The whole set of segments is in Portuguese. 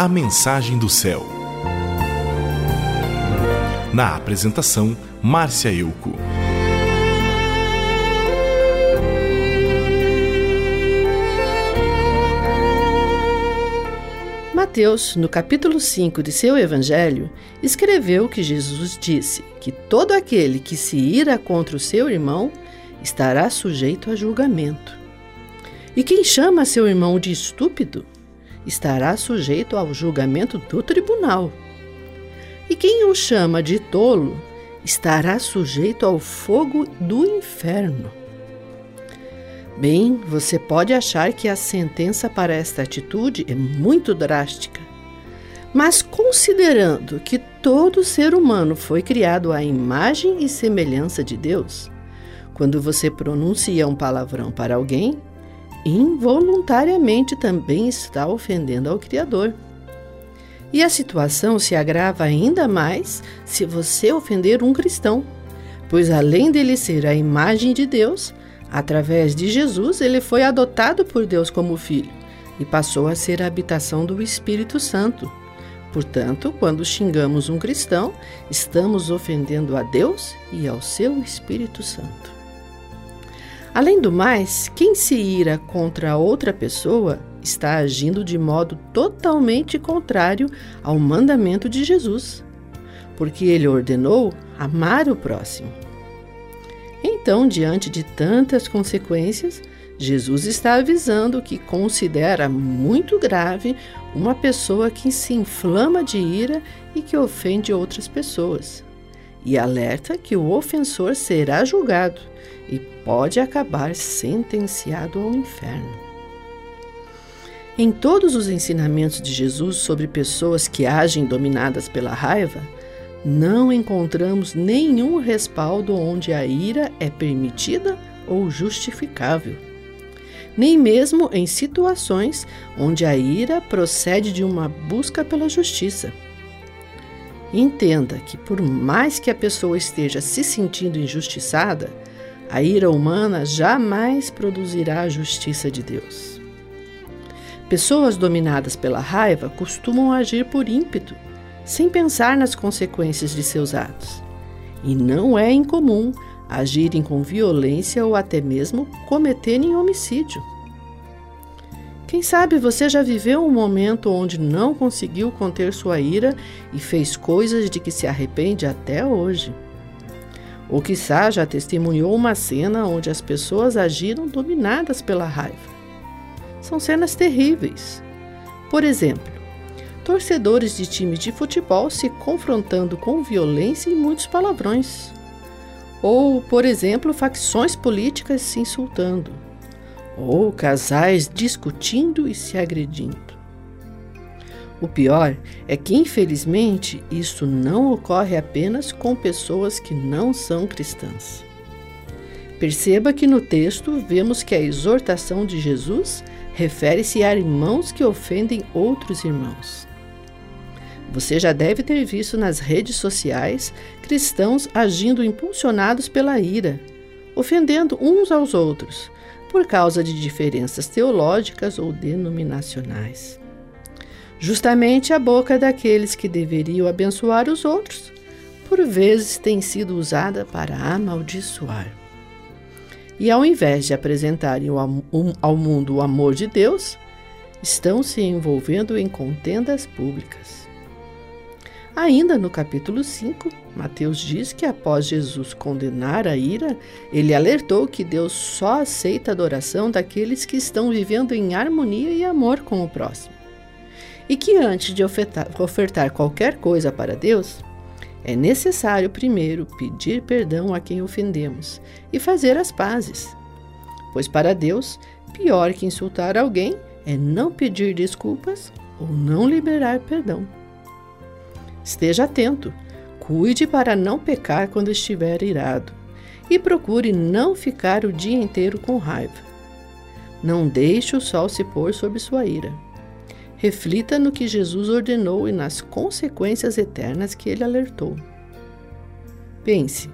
A Mensagem do Céu. Na apresentação, Márcia Euco. Mateus, no capítulo 5 de seu Evangelho, escreveu que Jesus disse que todo aquele que se ira contra o seu irmão estará sujeito a julgamento. E quem chama seu irmão de estúpido estará sujeito ao julgamento do tribunal. E quem o chama de tolo estará sujeito ao fogo do inferno. Bem, você pode achar que a sentença para esta atitude é muito drástica. Mas considerando que todo ser humano foi criado à imagem e semelhança de Deus, quando você pronuncia um palavrão para alguém, involuntariamente também está ofendendo ao Criador. E a situação se agrava ainda mais se você ofender um cristão, pois além dele ser a imagem de Deus, Através de Jesus, ele foi adotado por Deus como filho e passou a ser a habitação do Espírito Santo. Portanto, quando xingamos um cristão, estamos ofendendo a Deus e ao seu Espírito Santo. Além do mais, quem se ira contra outra pessoa está agindo de modo totalmente contrário ao mandamento de Jesus, porque ele ordenou amar o próximo. Então, diante de tantas consequências, Jesus está avisando que considera muito grave uma pessoa que se inflama de ira e que ofende outras pessoas. E alerta que o ofensor será julgado e pode acabar sentenciado ao inferno. Em todos os ensinamentos de Jesus sobre pessoas que agem dominadas pela raiva, não encontramos nenhum respaldo onde a ira é permitida ou justificável, nem mesmo em situações onde a ira procede de uma busca pela justiça. Entenda que, por mais que a pessoa esteja se sentindo injustiçada, a ira humana jamais produzirá a justiça de Deus. Pessoas dominadas pela raiva costumam agir por ímpeto sem pensar nas consequências de seus atos. E não é incomum agirem com violência ou até mesmo cometerem homicídio. Quem sabe você já viveu um momento onde não conseguiu conter sua ira e fez coisas de que se arrepende até hoje. Ou quiçá já testemunhou uma cena onde as pessoas agiram dominadas pela raiva. São cenas terríveis. Por exemplo, torcedores de times de futebol se confrontando com violência e muitos palavrões. Ou, por exemplo, facções políticas se insultando. Ou casais discutindo e se agredindo. O pior é que, infelizmente, isso não ocorre apenas com pessoas que não são cristãs. Perceba que no texto vemos que a exortação de Jesus refere-se a irmãos que ofendem outros irmãos. Você já deve ter visto nas redes sociais cristãos agindo impulsionados pela ira, ofendendo uns aos outros, por causa de diferenças teológicas ou denominacionais. Justamente a boca daqueles que deveriam abençoar os outros, por vezes tem sido usada para amaldiçoar. E ao invés de apresentarem ao mundo o amor de Deus, estão se envolvendo em contendas públicas. Ainda no capítulo 5, Mateus diz que após Jesus condenar a ira, ele alertou que Deus só aceita a adoração daqueles que estão vivendo em harmonia e amor com o próximo. E que antes de ofertar, ofertar qualquer coisa para Deus, é necessário primeiro pedir perdão a quem ofendemos e fazer as pazes. Pois para Deus, pior que insultar alguém é não pedir desculpas ou não liberar perdão. Esteja atento, cuide para não pecar quando estiver irado e procure não ficar o dia inteiro com raiva. Não deixe o sol se pôr sobre sua ira. Reflita no que Jesus ordenou e nas consequências eternas que ele alertou. Pense,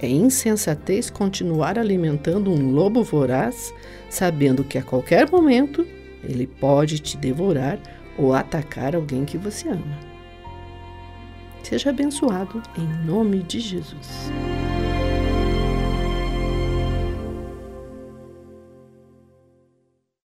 é insensatez continuar alimentando um lobo voraz, sabendo que a qualquer momento ele pode te devorar ou atacar alguém que você ama. Seja abençoado em nome de Jesus.